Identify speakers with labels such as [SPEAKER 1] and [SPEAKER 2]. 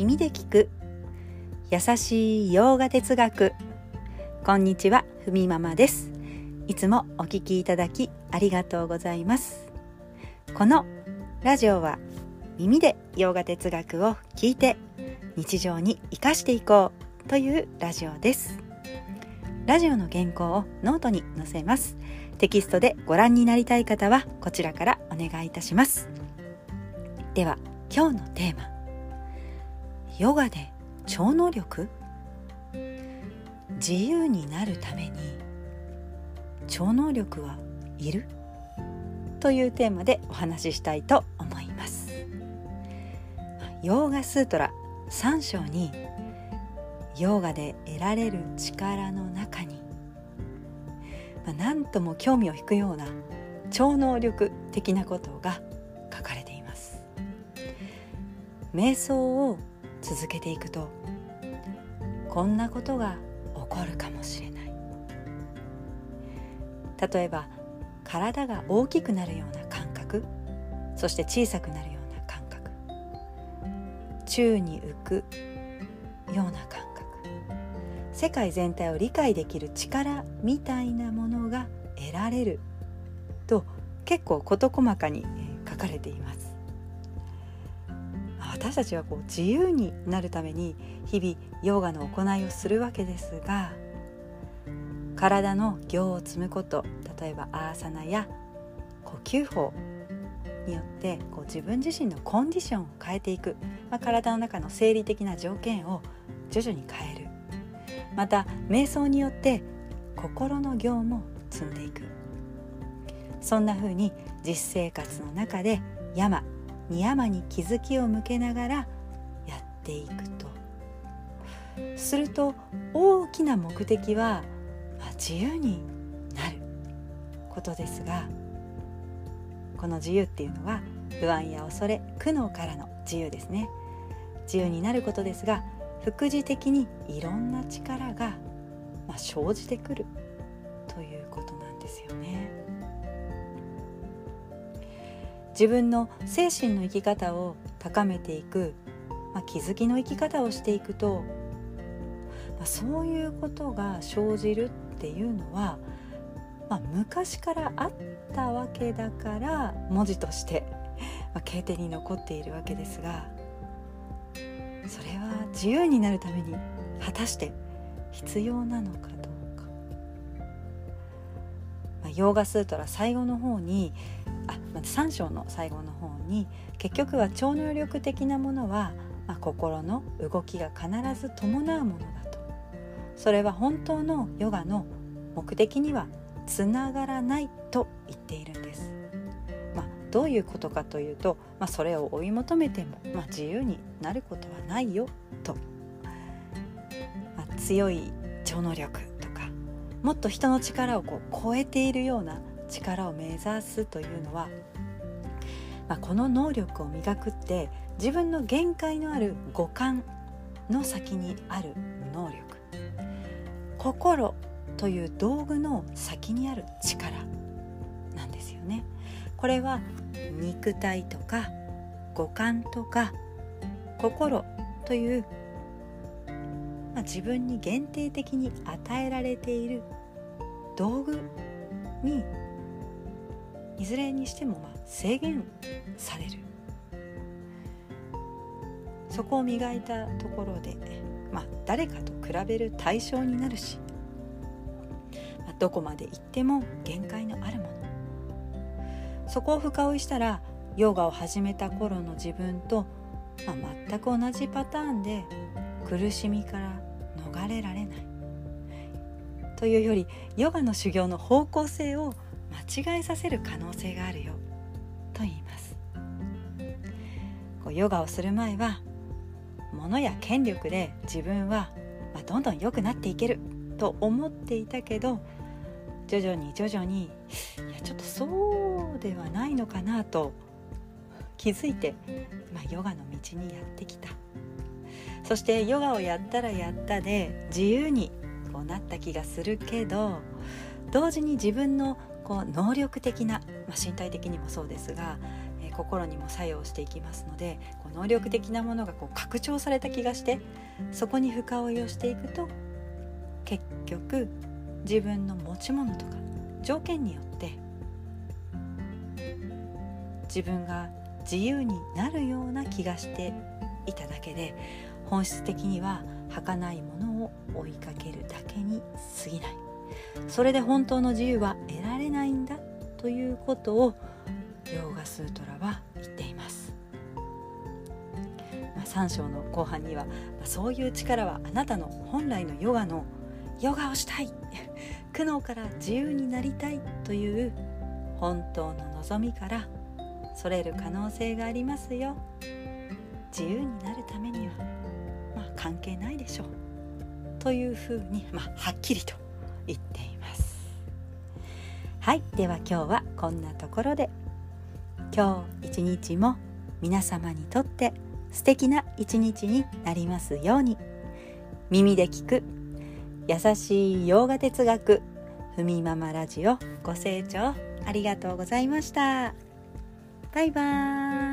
[SPEAKER 1] 耳で聞く。優しいヨガ哲学。こんにちはふみママです。いつもお聞きいただきありがとうございます。このラジオは耳でヨガ哲学を聞いて日常に生かしていこうというラジオです。ラジオの原稿をノートに載せます。テキストでご覧になりたい方はこちらからお願いいたします。では今日のテーマ。ヨガで超能力？自由になるために超能力はいる？というテーマでお話ししたいと思います。ヨーガスートラ3章にヨーガで得られる力の中にまあ、何とも興味を引くような超能力的なことが書かれています。瞑想を続けていくとこんなことが起こるかもしれない。例えば体が大きくなるような感覚そして小さくなるような感覚宙に浮くような感覚世界全体を理解できる力みたいなものが得られると結構事細かに書かれています。私たちはこう自由になるために日々ヨガの行いをするわけですが体の行を積むこと例えばアーサナや呼吸法によってこう自分自身のコンディションを変えていく、まあ、体の中の生理的な条件を徐々に変える。また瞑想によって心の行も積んでいく。そんな風に実生活の中で山に山に気づきを向けながらやっていくとすると大きな目的は、まあ、自由になることですがこの自由っていうのは不安や恐れ苦悩からの自由ですね自由になることですが副次的にいろんな力が、まあ、生じてくるということなんですよね。自分の精神の生き方を高めていく、まあ、気づきの生き方をしていくと、まあ、そういうことが生じるっていうのは、まあ、昔からあったわけだから文字として、まあ、経典に残っているわけですがそれは自由になるために果たして必要なのかどうか、まあ、ヨーガスートラ最後の方に3章の最後の方に結局は超能力的なものは、まあ、心の動きが必ず伴うものだとそれは本当のヨガの目的にはつながらないと言っているんです。どういうことかというと、まあ、それを追い求めても、まあ、自由になることはないよと、まあ、強い超能力とかもっと人の力をこう超えているような力を目指すというのは、まあ、この能力を磨くって自分の限界のある五感の先にある能力心という道具の先にある力なんですよね。これは肉体とか五感とか心という、まあ、自分に限定的に与えられている道具にいずれにしてもまあ制限される。そこを磨いたところで、まあ、誰かと比べる対象になるし、まあ、どこまで行っても限界のあるもの。そこを深追いしたらヨガを始めた頃の自分と、まあ、全く同じパターンで苦しみから逃れられない。というよりヨガの修行の方向性を間違えさせる可能性があるよ。と言います。こうヨガをする前は物や権力で自分は、まあ、どんどん良くなっていけると思っていたけど徐々に徐々にいやちょっとそうではないのかなと気づいて、まあ、ヨガの道にやってきた。そしてヨガをやったらやったで自由にこうなった気がするけど同時に自分のこう能力的な、まあ、身体的にもそうですが、えー、心にも作用していきますのでこう能力的なものがこう拡張された気がしてそこに深追いをしていくと結局自分の持ち物とか条件によって自分が自由になるような気がしていただけで本質的には儚いものを追いかけるだけに過ぎない。それで本当の自由は得られないんだということをヨーガスートラは言っています、まあ、3章の後半には、まあ、そういう力はあなたの本来のヨガのヨガをしたい。苦悩から自由になりたいという本当の望みからそれる可能性がありますよ。自由になるためにはまあ関係ないでしょう。というふうに、まあ、はっきりと言っています。はいでは今日はこんなところで。今日一日も皆様にとって素敵な一日になりますように。耳で聞く優しい洋画哲学ふみママラジオご清聴ありがとうございました。バイバーイ。